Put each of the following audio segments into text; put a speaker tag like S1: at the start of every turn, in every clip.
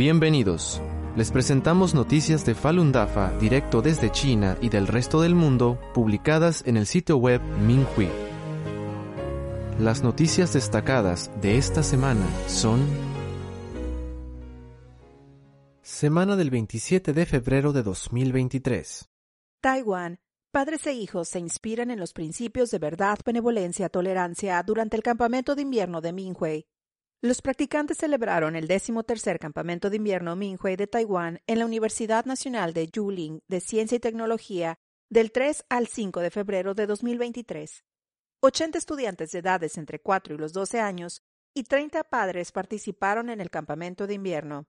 S1: Bienvenidos. Les presentamos noticias de Falun Dafa directo desde China y del resto del mundo, publicadas en el sitio web Minhui. Las noticias destacadas de esta semana son Semana del 27 de febrero de 2023.
S2: Taiwán. Padres e hijos se inspiran en los principios de verdad, benevolencia, tolerancia durante el campamento de invierno de Minhui. Los practicantes celebraron el tercer campamento de invierno Minhui de Taiwán en la Universidad Nacional de Yuling de Ciencia y Tecnología del 3 al 5 de febrero de 2023. 80 estudiantes de edades entre 4 y los 12 años y 30 padres participaron en el campamento de invierno.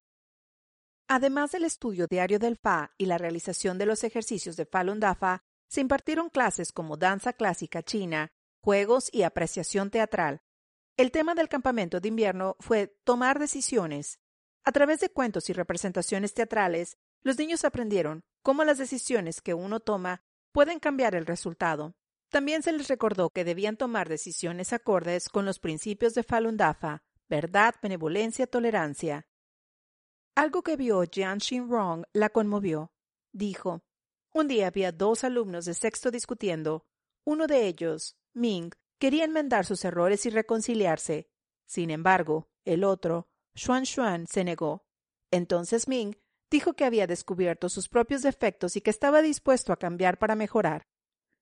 S2: Además del estudio diario del Fa y la realización de los ejercicios de Falun Dafa, se impartieron clases como danza clásica china, juegos y apreciación teatral, el tema del campamento de invierno fue tomar decisiones. A través de cuentos y representaciones teatrales, los niños aprendieron cómo las decisiones que uno toma pueden cambiar el resultado. También se les recordó que debían tomar decisiones acordes con los principios de Falun Dafa, verdad, benevolencia, tolerancia. Algo que vio Jian Rong la conmovió. Dijo, un día había dos alumnos de sexto discutiendo. Uno de ellos, Ming, quería enmendar sus errores y reconciliarse. Sin embargo, el otro, Xuan Xuan, se negó. Entonces Ming dijo que había descubierto sus propios defectos y que estaba dispuesto a cambiar para mejorar.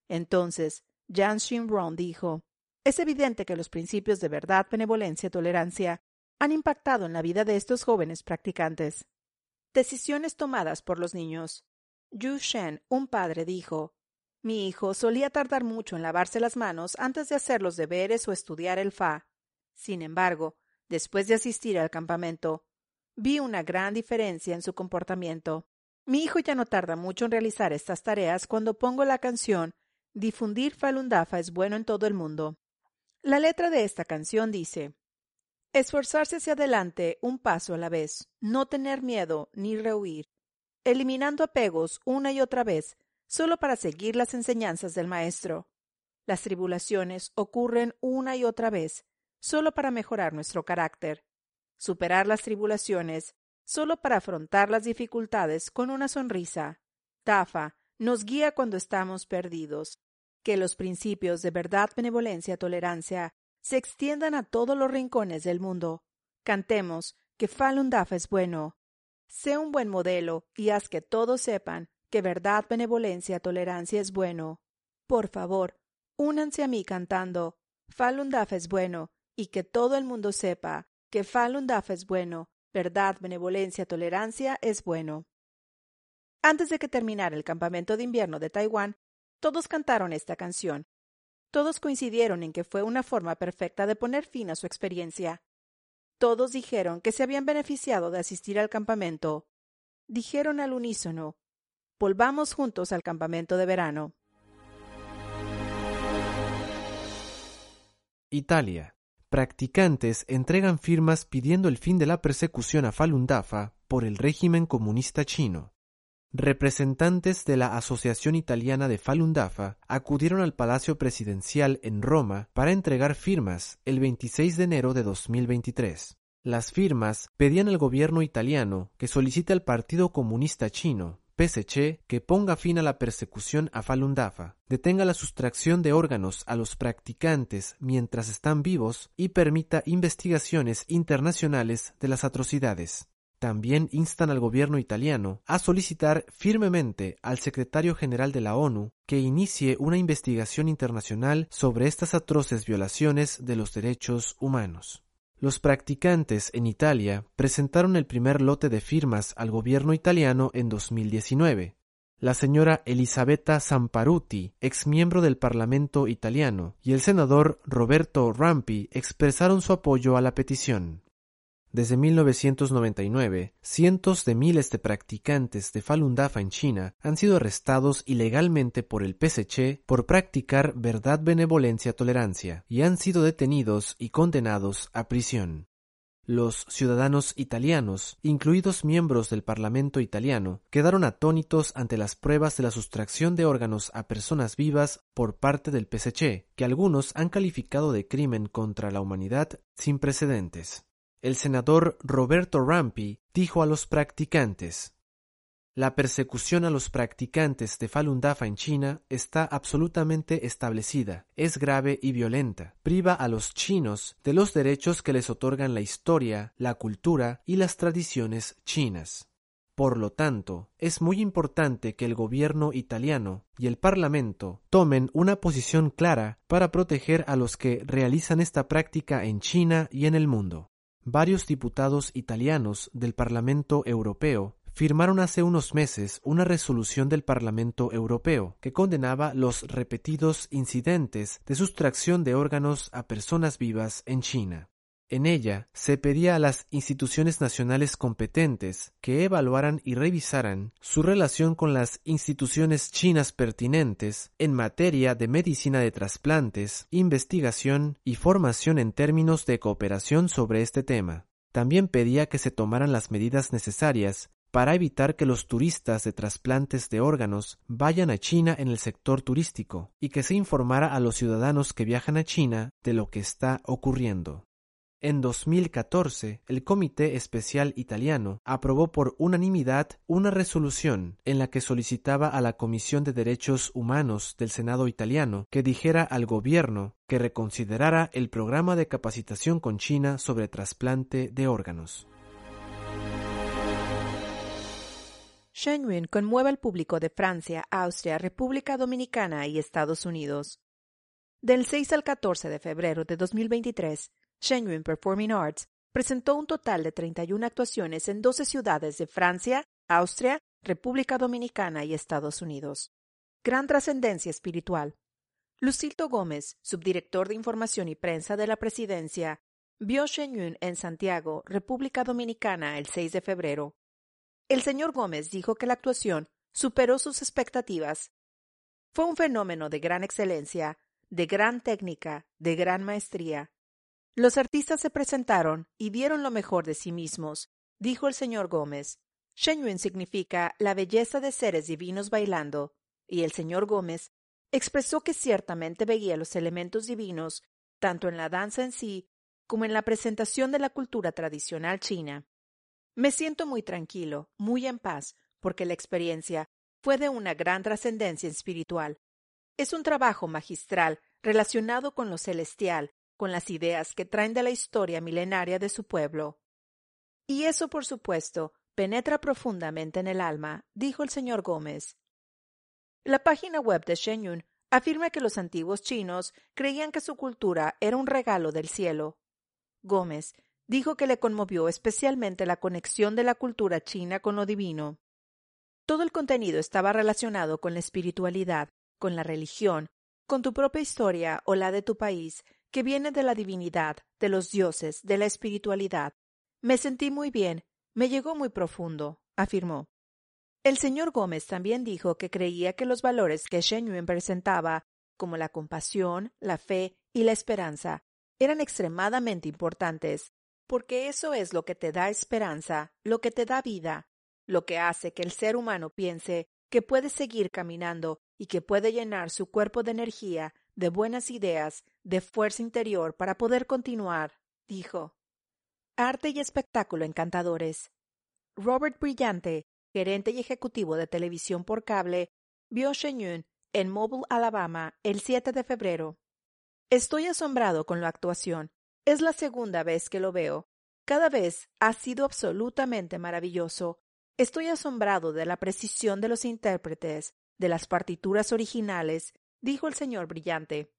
S2: Entonces, Xinrong dijo, es evidente que los principios de verdad, benevolencia y tolerancia han impactado en la vida de estos jóvenes practicantes. Decisiones tomadas por los niños. Yu Shen, un padre, dijo, mi hijo solía tardar mucho en lavarse las manos antes de hacer los deberes o estudiar el Fa. Sin embargo, después de asistir al campamento, vi una gran diferencia en su comportamiento. Mi hijo ya no tarda mucho en realizar estas tareas cuando pongo la canción Difundir Falun Dafa es bueno en todo el mundo. La letra de esta canción dice Esforzarse hacia adelante un paso a la vez, no tener miedo ni rehuir, eliminando apegos una y otra vez, solo para seguir las enseñanzas del Maestro. Las tribulaciones ocurren una y otra vez, solo para mejorar nuestro carácter. Superar las tribulaciones, solo para afrontar las dificultades con una sonrisa. Tafa nos guía cuando estamos perdidos. Que los principios de verdad, benevolencia, tolerancia se extiendan a todos los rincones del mundo. Cantemos que Falun Dafa es bueno. Sé un buen modelo y haz que todos sepan que verdad, benevolencia, tolerancia es bueno. Por favor, únanse a mí cantando Falun Dafa es bueno y que todo el mundo sepa que Falun Dafa es bueno, verdad, benevolencia, tolerancia es bueno. Antes de que terminara el campamento de invierno de Taiwán, todos cantaron esta canción. Todos coincidieron en que fue una forma perfecta de poner fin a su experiencia. Todos dijeron que se habían beneficiado de asistir al campamento. Dijeron al unísono Volvamos juntos al campamento de verano.
S1: Italia. Practicantes entregan firmas pidiendo el fin de la persecución a Falun Dafa por el régimen comunista chino. Representantes de la Asociación Italiana de Falun Dafa acudieron al Palacio Presidencial en Roma para entregar firmas el 26 de enero de 2023. Las firmas pedían al gobierno italiano que solicite al Partido Comunista Chino PSC que ponga fin a la persecución a Falun Dafa, detenga la sustracción de órganos a los practicantes mientras están vivos y permita investigaciones internacionales de las atrocidades. También instan al gobierno italiano a solicitar firmemente al secretario general de la ONU que inicie una investigación internacional sobre estas atroces violaciones de los derechos humanos. Los practicantes en Italia presentaron el primer lote de firmas al gobierno italiano en 2019. La señora Elisabetta Samparuti, ex miembro del Parlamento italiano, y el senador Roberto Rampi expresaron su apoyo a la petición. Desde 1999, cientos de miles de practicantes de Falun Dafa en China han sido arrestados ilegalmente por el PSC por practicar verdad, benevolencia, tolerancia y han sido detenidos y condenados a prisión. Los ciudadanos italianos, incluidos miembros del Parlamento italiano, quedaron atónitos ante las pruebas de la sustracción de órganos a personas vivas por parte del PSC, que algunos han calificado de crimen contra la humanidad sin precedentes. El senador Roberto Rampi dijo a los practicantes La persecución a los practicantes de Falun Dafa en China está absolutamente establecida, es grave y violenta. Priva a los chinos de los derechos que les otorgan la historia, la cultura y las tradiciones chinas. Por lo tanto, es muy importante que el gobierno italiano y el Parlamento tomen una posición clara para proteger a los que realizan esta práctica en China y en el mundo. Varios diputados italianos del Parlamento Europeo firmaron hace unos meses una resolución del Parlamento Europeo que condenaba los repetidos incidentes de sustracción de órganos a personas vivas en China. En ella se pedía a las instituciones nacionales competentes que evaluaran y revisaran su relación con las instituciones chinas pertinentes en materia de medicina de trasplantes, investigación y formación en términos de cooperación sobre este tema. También pedía que se tomaran las medidas necesarias para evitar que los turistas de trasplantes de órganos vayan a China en el sector turístico y que se informara a los ciudadanos que viajan a China de lo que está ocurriendo. En 2014, el Comité Especial Italiano aprobó por unanimidad una resolución en la que solicitaba a la Comisión de Derechos Humanos del Senado italiano que dijera al gobierno que reconsiderara el programa de capacitación con China sobre trasplante de órganos.
S2: Shen Yun conmueve al público de Francia, Austria, República Dominicana y Estados Unidos. Del 6 al 14 de febrero de 2023, Shenyun Performing Arts presentó un total de 31 actuaciones en 12 ciudades de Francia, Austria, República Dominicana y Estados Unidos. Gran trascendencia espiritual. Lucilto Gómez, subdirector de Información y Prensa de la Presidencia, vio Shenyun en Santiago, República Dominicana, el 6 de febrero. El señor Gómez dijo que la actuación superó sus expectativas. Fue un fenómeno de gran excelencia, de gran técnica, de gran maestría, los artistas se presentaron y dieron lo mejor de sí mismos, dijo el señor Gómez. Shenyun significa la belleza de seres divinos bailando, y el señor Gómez expresó que ciertamente veía los elementos divinos tanto en la danza en sí como en la presentación de la cultura tradicional china. Me siento muy tranquilo, muy en paz, porque la experiencia fue de una gran trascendencia espiritual. Es un trabajo magistral relacionado con lo celestial con las ideas que traen de la historia milenaria de su pueblo. Y eso, por supuesto, penetra profundamente en el alma, dijo el señor Gómez. La página web de Shenyun afirma que los antiguos chinos creían que su cultura era un regalo del cielo. Gómez dijo que le conmovió especialmente la conexión de la cultura china con lo divino. Todo el contenido estaba relacionado con la espiritualidad, con la religión, con tu propia historia o la de tu país, que viene de la divinidad, de los dioses, de la espiritualidad. Me sentí muy bien, me llegó muy profundo, afirmó. El señor Gómez también dijo que creía que los valores que Shen presentaba, como la compasión, la fe y la esperanza, eran extremadamente importantes, porque eso es lo que te da esperanza, lo que te da vida, lo que hace que el ser humano piense que puede seguir caminando y que puede llenar su cuerpo de energía, de buenas ideas, de fuerza interior para poder continuar, dijo. Arte y espectáculo encantadores. Robert Brillante, gerente y ejecutivo de televisión por cable, vio Shenyun en Mobile, Alabama, el 7 de febrero. Estoy asombrado con la actuación. Es la segunda vez que lo veo. Cada vez ha sido absolutamente maravilloso. Estoy asombrado de la precisión de los intérpretes, de las partituras originales, dijo el señor Brillante.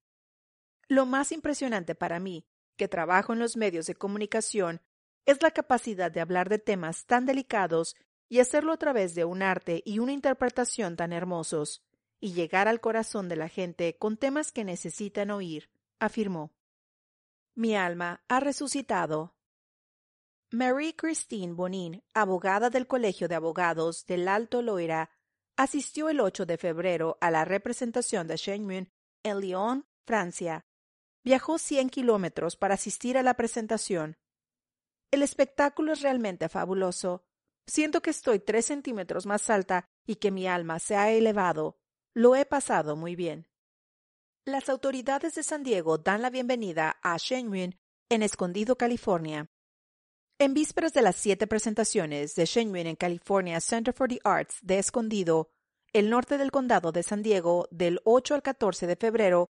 S2: Lo más impresionante para mí, que trabajo en los medios de comunicación, es la capacidad de hablar de temas tan delicados y hacerlo a través de un arte y una interpretación tan hermosos, y llegar al corazón de la gente con temas que necesitan oír, afirmó. Mi alma ha resucitado. Marie Christine Bonin, abogada del Colegio de Abogados del Alto Loira, asistió el 8 de febrero a la representación de Shen en Lyon, Francia, Viajó 100 kilómetros para asistir a la presentación. El espectáculo es realmente fabuloso. Siento que estoy tres centímetros más alta y que mi alma se ha elevado. Lo he pasado muy bien. Las autoridades de San Diego dan la bienvenida a Shen en Escondido, California. En vísperas de las siete presentaciones de Shenyun en California Center for the Arts de Escondido, el norte del condado de San Diego, del 8 al 14 de febrero,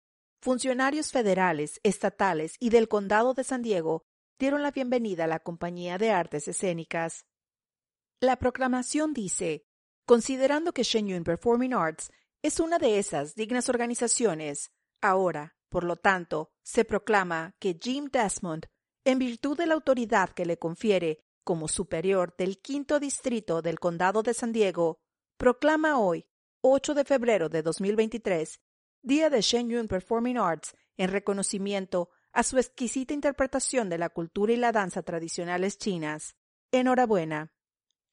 S2: funcionarios federales, estatales y del condado de San Diego dieron la bienvenida a la compañía de artes escénicas. La proclamación dice, considerando que Shenyun Performing Arts es una de esas dignas organizaciones, ahora, por lo tanto, se proclama que Jim Desmond en virtud de la autoridad que le confiere como superior del quinto distrito del condado de San Diego, proclama hoy, 8 de febrero de 2023, Día de Shenyun Performing Arts en reconocimiento a su exquisita interpretación de la cultura y la danza tradicionales chinas. Enhorabuena.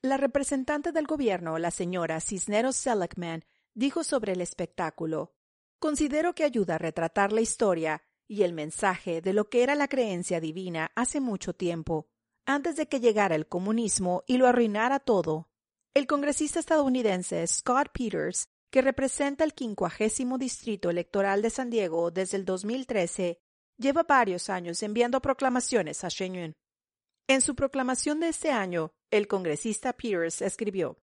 S2: La representante del gobierno, la señora Cisneros Seligman, dijo sobre el espectáculo: Considero que ayuda a retratar la historia y el mensaje de lo que era la creencia divina hace mucho tiempo, antes de que llegara el comunismo y lo arruinara todo. El congresista estadounidense Scott Peters, que representa el quincuagésimo distrito electoral de San Diego desde el 2013, lleva varios años enviando proclamaciones a Shenyun. En su proclamación de este año, el congresista Peters escribió: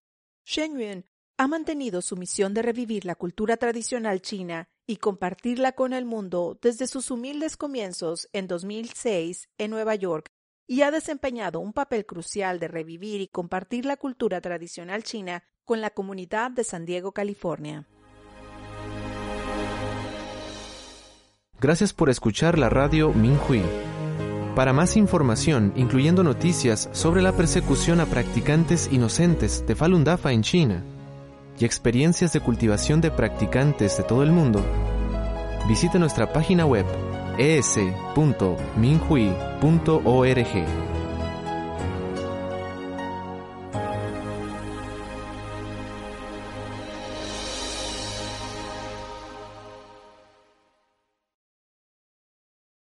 S2: Shenyun ha mantenido su misión de revivir la cultura tradicional china y compartirla con el mundo desde sus humildes comienzos en 2006 en Nueva York y ha desempeñado un papel crucial de revivir y compartir la cultura tradicional china con la comunidad de San Diego, California.
S1: Gracias por escuchar la radio Minhui. Para más información, incluyendo noticias sobre la persecución a practicantes inocentes de Falun Dafa en China, y experiencias de cultivación de practicantes de todo el mundo, visite nuestra página web es.minhui.org.